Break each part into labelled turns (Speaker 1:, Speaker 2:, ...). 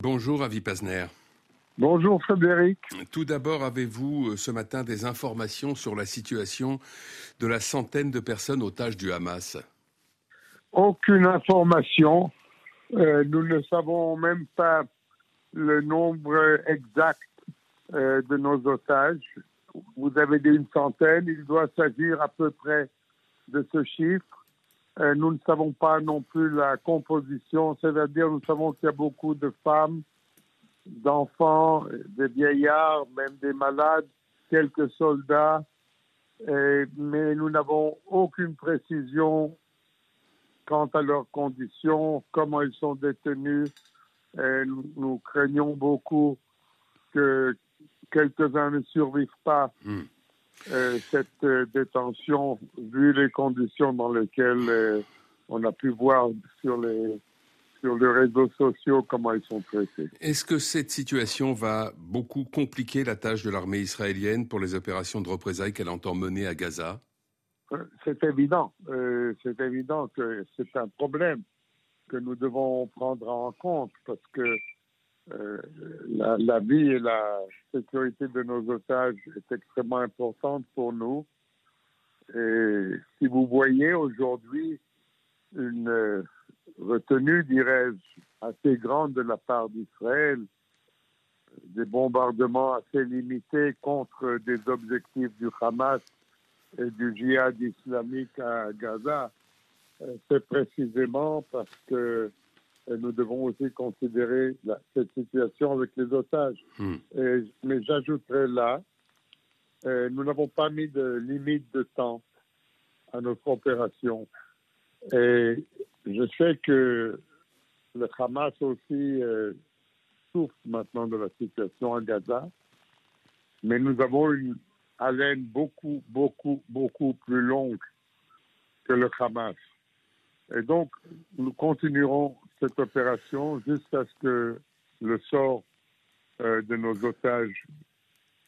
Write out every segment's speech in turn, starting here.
Speaker 1: Bonjour Avi Pazner.
Speaker 2: Bonjour Frédéric.
Speaker 1: Tout d'abord, avez-vous euh, ce matin des informations sur la situation de la centaine de personnes otages du Hamas?
Speaker 2: Aucune information. Euh, nous ne savons même pas le nombre exact euh, de nos otages. Vous avez dit une centaine, il doit s'agir à peu près de ce chiffre. Euh, nous ne savons pas non plus la composition, c'est-à-dire nous savons qu'il y a beaucoup de femmes, d'enfants, des vieillards, même des malades, quelques soldats, mais nous n'avons aucune précision quant à leurs conditions, comment ils sont détenus. nous, craignons beaucoup que quelques-uns ne survivent pas hmm. Euh, cette euh, détention, vu les conditions dans lesquelles euh, on a pu voir sur les sur les réseaux sociaux comment ils sont traités.
Speaker 1: Est-ce que cette situation va beaucoup compliquer la tâche de l'armée israélienne pour les opérations de représailles qu'elle entend mener à Gaza?
Speaker 2: C'est évident. c'est évident que c'est un problème que nous devons prendre en compte parce que euh, la, vie et la sécurité de nos otages est extrêmement importante pour nous. Et si vous voyez aujourd'hui une euh, retenue, dirais-je, assez grande de la part d'Israël, des bombardements assez limités contre des objectifs du Hamas et du djihad islamique à Gaza, euh, c'est précisément parce que nous devons aussi considérer cette situation avec les otages. Hmm. mais j'ajouterai là, euh, nous n'avons pas mis de limite de temps à notre opération. Et je sais que le Hamas aussi euh, souffre maintenant de la situation à Gaza, mais nous avons une haleine beaucoup, beaucoup, beaucoup plus longue que le Hamas. Et donc, nous continuerons cette opération jusqu'à ce que le sort euh, de nos otages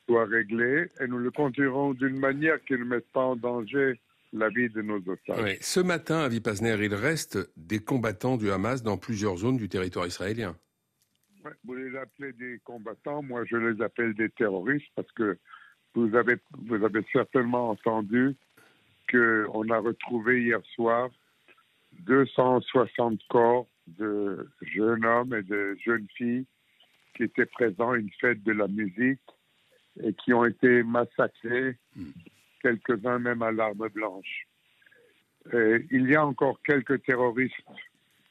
Speaker 2: soit réglé et nous le continuerons d'une manière qui ne mette pas en danger la vie de nos otages.
Speaker 1: Ce matin, à Vipasner, il reste des combattants du Hamas dans plusieurs zones du territoire israélien.
Speaker 2: vous les appelez des combattants, moi je les appelle des terroristes parce que vous avez, vous avez certainement entendu qu'on a retrouvé hier soir 260 corps de jeunes hommes et de jeunes filles qui étaient présents à une fête de la musique et qui ont été massacrés, quelques-uns même à l'arme blanche. il y a encore quelques terroristes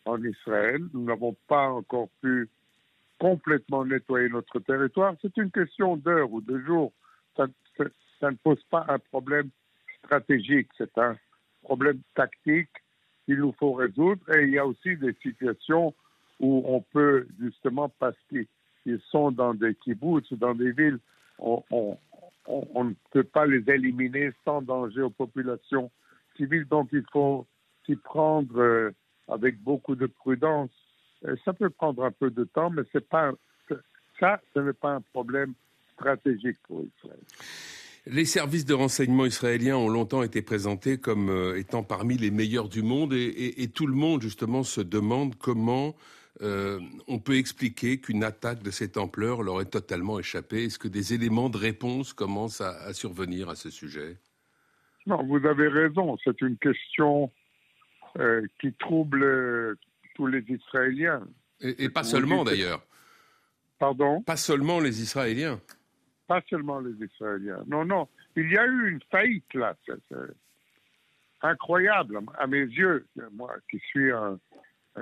Speaker 2: en Israël. Nous n'avons pas encore pu complètement nettoyer notre territoire. C'est une question d'heure ou de jours. Ça ne pose pas un problème stratégique, c'est un problème tactique qu'il nous faut résoudre. Et il y a aussi des situations où on peut, justement, parce qu'ils sont dans des kibbutz, dans des villes, on, ne peut pas les éliminer sans danger aux populations civiles. Donc, il faut s'y prendre euh, avec beaucoup de prudence. ça peut prendre un peu de temps, mais c'est pas ça, ce n'est pas un problème stratégique pour Israël.
Speaker 1: Les services de renseignement israéliens ont longtemps été présentés comme euh, étant parmi les meilleurs du monde et, tout le monde justement se demande comment euh, on peut expliquer qu'une attaque de cette ampleur leur est totalement échappée. Est-ce que des éléments de réponse commencent à, survenir à ce sujet?
Speaker 2: Non, vous avez raison. C'est une question euh, qui trouble tous les Israéliens.
Speaker 1: et pas seulement d'ailleurs.
Speaker 2: Pardon?
Speaker 1: Pas seulement les Israéliens
Speaker 2: pas seulement les Israéliens. Non, non, il y a eu une faillite là. C'est incroyable à mes yeux. Moi qui suis un,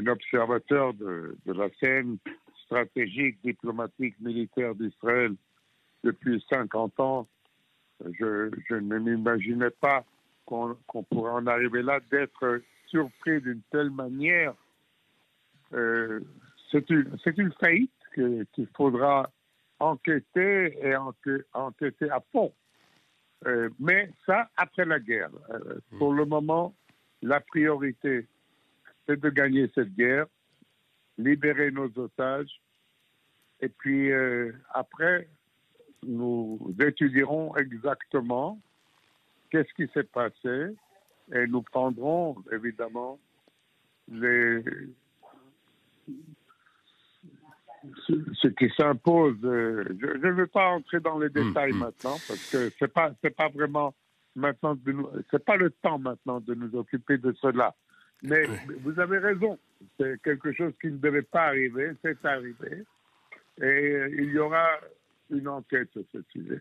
Speaker 2: observateur de, la scène stratégique, diplomatique, militaire d'Israël depuis 50 ans, je, ne m'imaginais pas qu'on pourrait en arriver là, d'être surpris d'une telle manière. Euh, c'est une, une, faillite qu'il faudra enquêter et enquêter à fond. Euh, mais ça, après la guerre. Euh, pour le moment, la priorité, c'est de gagner cette guerre, libérer nos otages, et puis euh, après, nous étudierons exactement qu'est-ce qui s'est passé, et nous prendrons évidemment les, ce, qui s'impose, euh, je ne veux pas entrer dans les détails hum. maintenant parce que c'est pas c'est pas vraiment maintenant c'est pas le temps maintenant de nous occuper de cela. Mais vous avez raison, c'est quelque chose qui ne devait pas arriver, c'est arrivé, et il y aura une enquête sur ce sujet.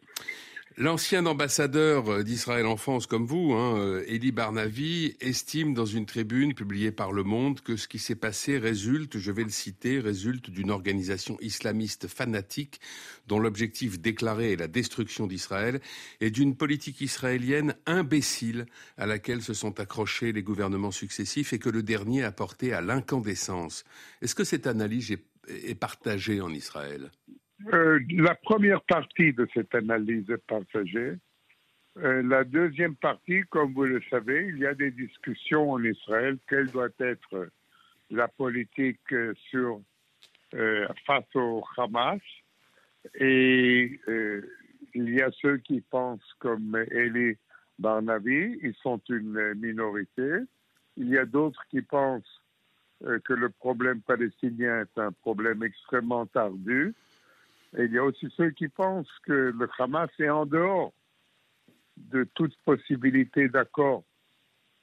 Speaker 1: L'ancien ambassadeur d'Israël en France comme vous, hein, Elie Barnavi, estime dans une tribune publiée par Le Monde que ce qui s'est passé résulte, je vais le citer, résulte d'une organisation islamiste fanatique dont l'objectif déclaré est la destruction d'Israël et d'une politique israélienne imbécile à laquelle se sont accrochés les gouvernements successifs et que le dernier a porté à l'incandescence. Est-ce que cette analyse est partagée en Israël?
Speaker 2: Euh, la première partie de cette analyse est partagée. Euh, la deuxième partie, comme vous le savez, il y a des discussions en Israël. Quelle doit être la politique sur, euh, face au Hamas Et il y a ceux qui pensent comme Eli Barnavi, ils sont une minorité. Il y a d'autres qui pensent que le problème palestinien est un problème extrêmement ardu et il y a aussi ceux qui pensent que le Hamas est en dehors de toute possibilité d'accord,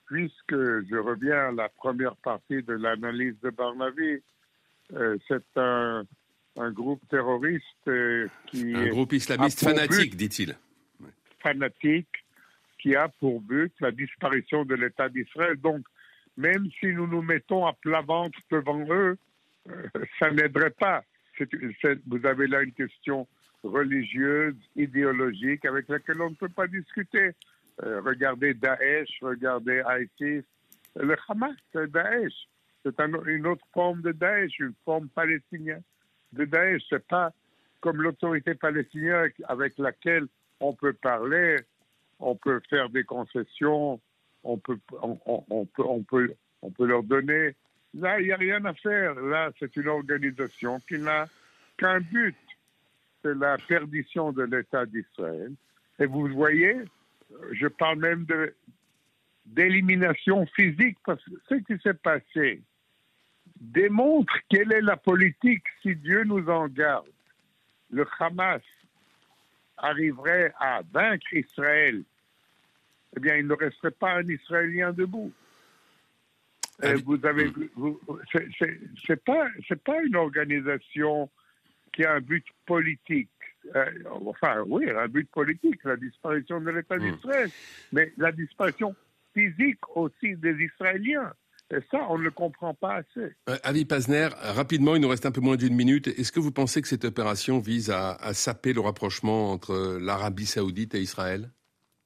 Speaker 2: puisque je reviens à la première partie de l'analyse de Barnavi, euh, c'est un, groupe terroriste euh, qui...
Speaker 1: Un groupe islamiste fanatique, dit-il.
Speaker 2: Fanatique, qui a pour but la disparition de l'État d'Israël. Donc, même si nous nous mettons à plat ventre devant eux, euh, ça n'aiderait pas vous avez là une question religieuse, idéologique, avec laquelle on ne peut pas discuter. Euh, regardez Daesh, regardez ISIS. Le Hamas, c'est Daesh. C'est une autre forme de Daesh, une forme palestinienne de Daesh. C'est pas comme l'autorité palestinienne avec laquelle on peut parler, on peut faire des concessions, on peut, on peut, on peut, on peut leur donner Là, il n'y a rien à faire. Là, c'est une organisation qui n'a qu'un but, c'est la perdition de l'État d'Israël. Et vous voyez, je parle même d'élimination physique, parce que ce qui s'est passé démontre quelle est la politique si Dieu nous en garde. Le Hamas arriverait à vaincre Israël, eh bien, il ne resterait pas un Israélien debout. Euh, vous avez, c'est pas, c'est pas une organisation qui a un but politique. Euh, enfin, oui, un but politique, la disparition de l'État hmm. d'Israël, mais la disparition physique aussi des Israéliens. Et ça, on ne le comprend pas assez.
Speaker 1: Euh, Avi Pazner, rapidement, il nous reste un peu moins d'une minute. Est-ce que vous pensez que cette opération vise à, à saper le rapprochement entre l'Arabie saoudite et Israël?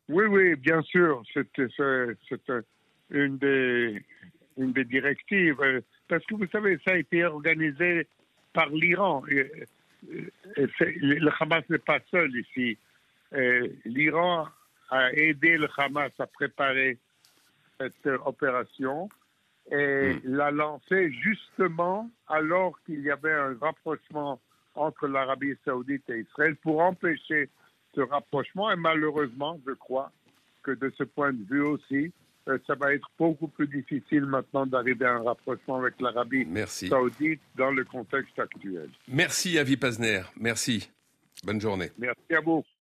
Speaker 2: Oui, oui, bien sûr. C'est une des, une des directives. Euh, parce que vous savez, ça a été organisé par l'Iran. Le Hamas n'est pas seul ici. L'Iran a aidé le Hamas à préparer cette opération et hmm. l'a lancée justement alors qu'il y avait un rapprochement entre l'Arabie saoudite et Israël pour empêcher ce rapprochement. Et malheureusement, je crois que de ce point de vue aussi, euh, ça va être beaucoup plus difficile maintenant d'arriver à un rapprochement avec l'Arabie saoudite dans le contexte actuel.
Speaker 1: Merci Avi Pazner. Merci. Bonne journée.
Speaker 2: Merci à vous.